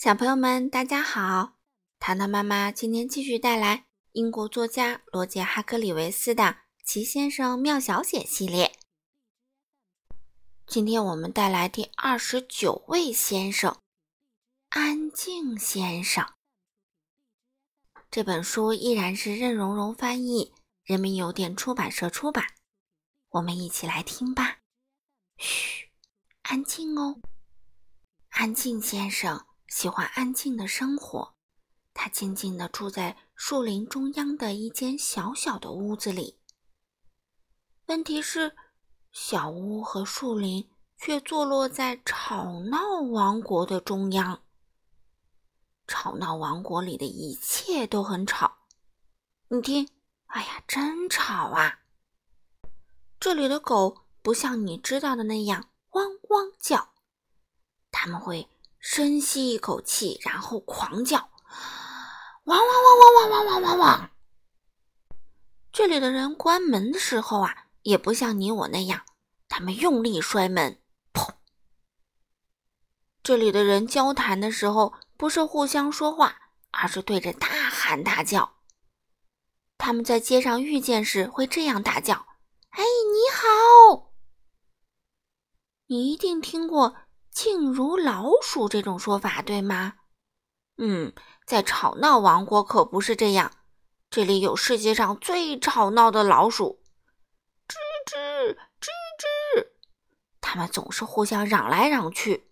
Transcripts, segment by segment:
小朋友们，大家好！糖糖妈妈今天继续带来英国作家罗杰·哈克里维斯的《奇先生妙小姐》系列。今天我们带来第二十九位先生——安静先生。这本书依然是任溶溶翻译，人民邮电出版社出版。我们一起来听吧。嘘，安静哦，安静先生。喜欢安静的生活，他静静地住在树林中央的一间小小的屋子里。问题是，小屋和树林却坐落在吵闹王国的中央。吵闹王国里的一切都很吵，你听，哎呀，真吵啊！这里的狗不像你知道的那样汪汪叫，他们会。深吸一口气，然后狂叫，汪汪汪汪汪汪汪汪汪！这里的人关门的时候啊，也不像你我那样，他们用力摔门，砰！这里的人交谈的时候，不是互相说话，而是对着大喊大叫。他们在街上遇见时会这样大叫：“哎，你好！”你一定听过。静如老鼠这种说法对吗？嗯，在吵闹王国可不是这样。这里有世界上最吵闹的老鼠，吱吱吱吱，它们总是互相嚷来嚷去。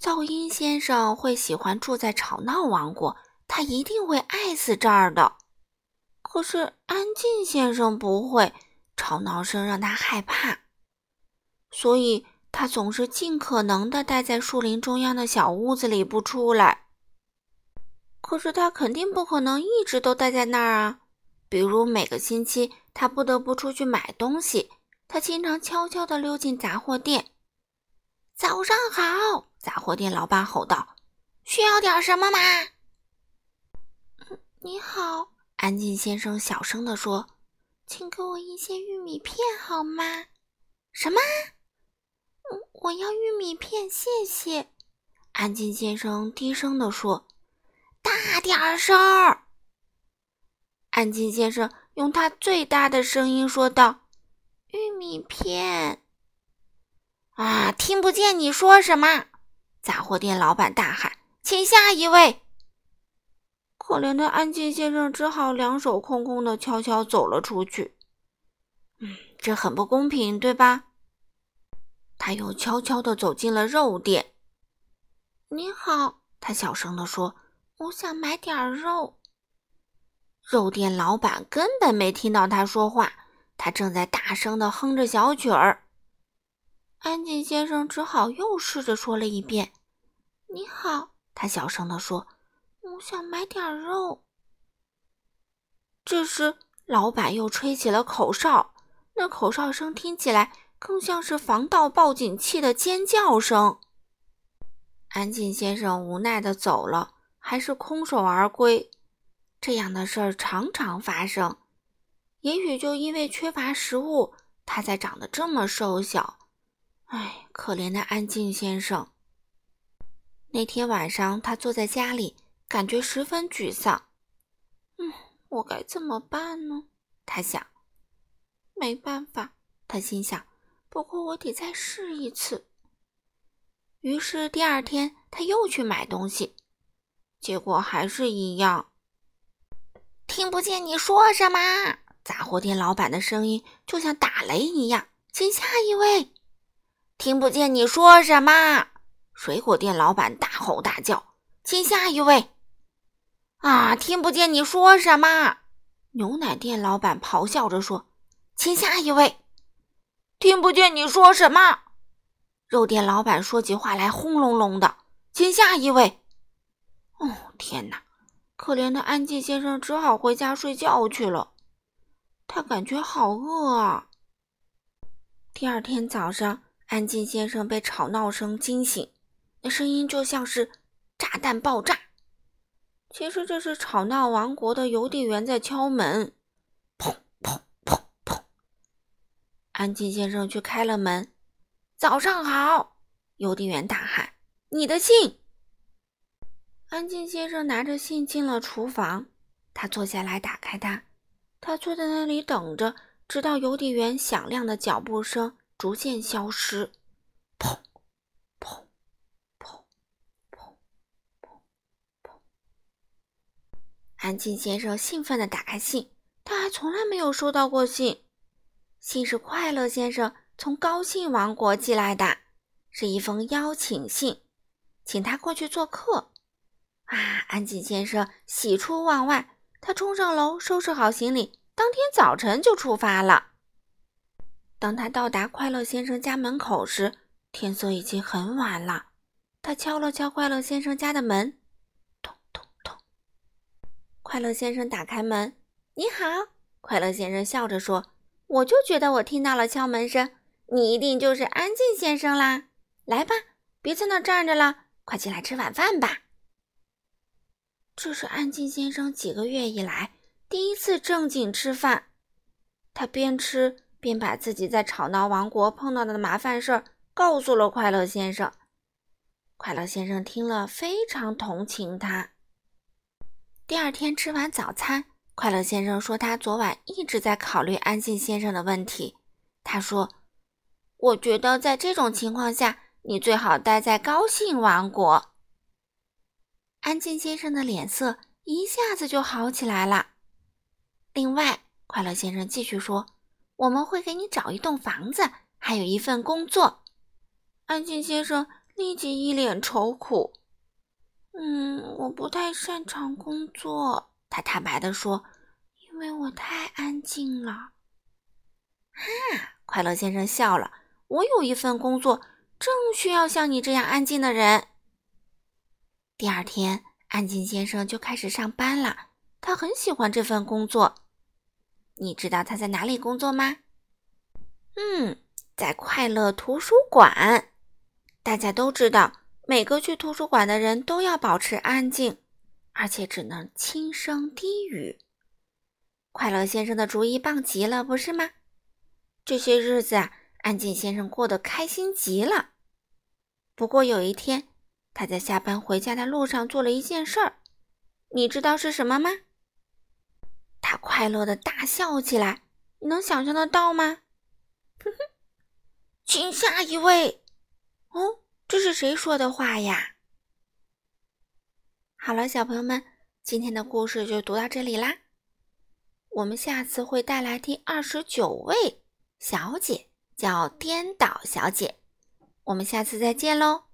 噪音先生会喜欢住在吵闹王国，他一定会爱死这儿的。可是安静先生不会，吵闹声让他害怕，所以。他总是尽可能的待在树林中央的小屋子里不出来。可是他肯定不可能一直都待在那儿啊！比如每个星期他不得不出去买东西，他经常悄悄地溜进杂货店。早上好，杂货店老板吼道：“需要点什么吗？”“你好。”安静先生小声地说，“请给我一些玉米片好吗？”“什么？”我要玉米片，谢谢。安静先生低声地说：“大点儿声儿。”安静先生用他最大的声音说道：“玉米片。”啊，听不见你说什么！杂货店老板大喊：“请下一位！”可怜的安静先生只好两手空空的悄悄走了出去。嗯，这很不公平，对吧？他又悄悄地走进了肉店。“你好。”他小声地说，“我想买点肉。”肉店老板根本没听到他说话，他正在大声地哼着小曲儿。安静先生只好又试着说了一遍：“你好。”他小声地说，“我想买点肉。”这时，老板又吹起了口哨，那口哨声听起来……更像是防盗报警器的尖叫声。安静先生无奈的走了，还是空手而归。这样的事儿常常发生。也许就因为缺乏食物，他才长得这么瘦小。唉，可怜的安静先生。那天晚上，他坐在家里，感觉十分沮丧。嗯，我该怎么办呢？他想。没办法，他心想。不过我得再试一次。于是第二天他又去买东西，结果还是一样。听不见你说什么？杂货店老板的声音就像打雷一样。请下一位。听不见你说什么？水果店老板大吼大叫。请下一位。啊，听不见你说什么？牛奶店老板咆哮着说。请下一位。听不见你说什么？肉店老板说起话来轰隆隆的。请下一位。哦，天哪！可怜的安静先生只好回家睡觉去了。他感觉好饿啊。第二天早上，安静先生被吵闹声惊醒，那声音就像是炸弹爆炸。其实这是吵闹王国的邮递员在敲门。砰砰。安静先生去开了门。早上好，邮递员大喊：“你的信。”安静先生拿着信进了厨房，他坐下来打开它。他坐在那里等着，直到邮递员响亮的脚步声逐渐消失。砰，砰，砰，砰，砰，砰。安静先生兴奋地打开信，他还从来没有收到过信。信是快乐先生从高兴王国寄来的，是一封邀请信，请他过去做客。啊！安静先生喜出望外。他冲上楼，收拾好行李，当天早晨就出发了。当他到达快乐先生家门口时，天色已经很晚了。他敲了敲快乐先生家的门，咚咚咚。快乐先生打开门：“你好。”快乐先生笑着说：“我就觉得我听到了敲门声，你一定就是安静先生啦。来吧，别在那站着了，快进来吃晚饭吧。”这是安静先生几个月以来第一次正经吃饭。他边吃边把自己在吵闹王国碰到的麻烦事儿告诉了快乐先生。快乐先生听了非常同情他。第二天吃完早餐，快乐先生说他昨晚一直在考虑安静先生的问题。他说：“我觉得在这种情况下，你最好待在高兴王国。”安静先生的脸色一下子就好起来了。另外，快乐先生继续说：“我们会给你找一栋房子，还有一份工作。”安静先生立即一脸愁苦：“嗯，我不太擅长工作。”他坦白地说：“因为我太安静了。”哈！快乐先生笑了：“我有一份工作，正需要像你这样安静的人。”第二天，安静先生就开始上班了。他很喜欢这份工作。你知道他在哪里工作吗？嗯，在快乐图书馆。大家都知道，每个去图书馆的人都要保持安静，而且只能轻声低语。快乐先生的主意棒极了，不是吗？这些日子啊，安静先生过得开心极了。不过有一天，他在下班回家的路上做了一件事儿，你知道是什么吗？他快乐的大笑起来，你能想象得到吗？哼哼，请下一位。哦，这是谁说的话呀？好了，小朋友们，今天的故事就读到这里啦。我们下次会带来第二十九位小姐，叫颠倒小姐。我们下次再见喽。